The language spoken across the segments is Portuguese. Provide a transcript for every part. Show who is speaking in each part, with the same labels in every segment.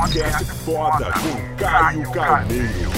Speaker 1: Podcast foda com Caio Carneiro.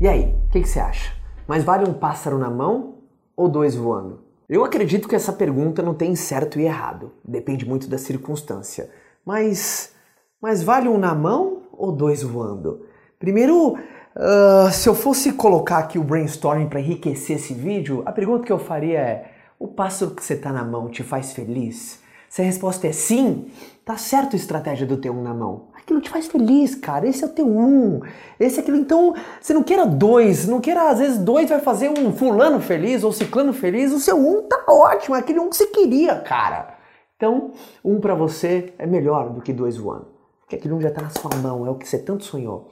Speaker 2: E aí, o que, você acha? Mais vale um pássaro na mão ou dois voando? Eu acredito que essa pergunta não tem certo e errado. Depende muito da circunstância. Mas, mas vale um na mão ou dois voando? Primeiro, uh, se eu fosse colocar aqui o brainstorming para enriquecer esse vídeo, a pergunta que eu faria é: o pássaro que você tá na mão te faz feliz? Se a resposta é sim, tá certo a estratégia do ter um na mão. Aquilo te faz feliz, cara. Esse é o teu um. Esse é aquilo. Então, você não queira dois. Não queira, às vezes, dois vai fazer um fulano feliz ou ciclano feliz. O seu um tá ótimo. É aquele um que você queria, cara. Então, um para você é melhor do que dois voando. Porque aquele um já tá na sua mão. É o que você tanto sonhou.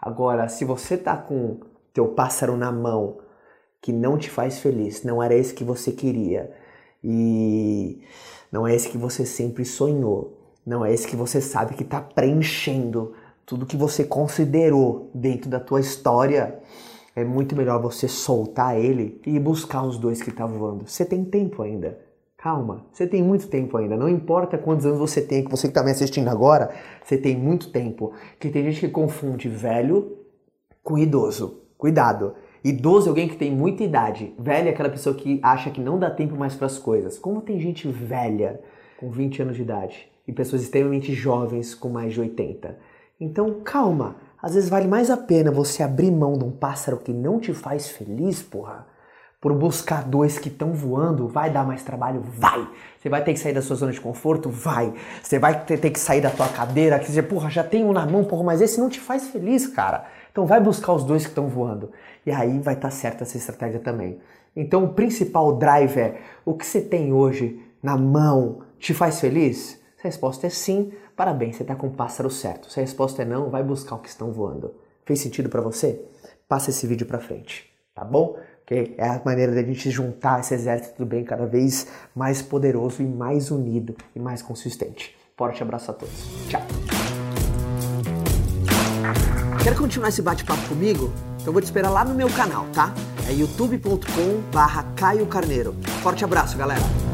Speaker 2: Agora, se você tá com teu pássaro na mão que não te faz feliz, não era esse que você queria e não é esse que você sempre sonhou, não é esse que você sabe que está preenchendo tudo que você considerou dentro da tua história, é muito melhor você soltar ele e buscar os dois que tá voando. Você tem tempo ainda. Calma, você tem muito tempo ainda. Não importa quantos anos você tem, que você que está me assistindo agora, você tem muito tempo. Que tem gente que confunde velho com idoso. Cuidado. Idoso é alguém que tem muita idade. Velho é aquela pessoa que acha que não dá tempo mais para as coisas. Como tem gente velha com 20 anos de idade e pessoas extremamente jovens com mais de 80. Então, calma. Às vezes vale mais a pena você abrir mão de um pássaro que não te faz feliz, porra, por buscar dois que estão voando, vai dar mais trabalho? Vai! Você vai ter que sair da sua zona de conforto? Vai! Você vai ter, que sair da tua cadeira, que dizer, porra, já tem um na mão, porra, mas esse não te faz feliz, cara. Então vai buscar os dois que estão voando. E aí vai estar tá certa essa estratégia também. Então o principal drive é o que você tem hoje na mão te faz feliz? Se a resposta é sim, parabéns, você está com o pássaro certo. Se a resposta é não, vai buscar o que estão voando. Fez sentido para você? Passa esse vídeo para frente, tá bom? É a maneira da gente juntar esse exército do bem cada vez mais poderoso e mais unido e mais consistente. Forte abraço a todos. Tchau. Quer continuar esse bate-papo comigo? Então vou te esperar lá no meu canal, tá? É youtube.com barra Caio Carneiro. Forte abraço, galera!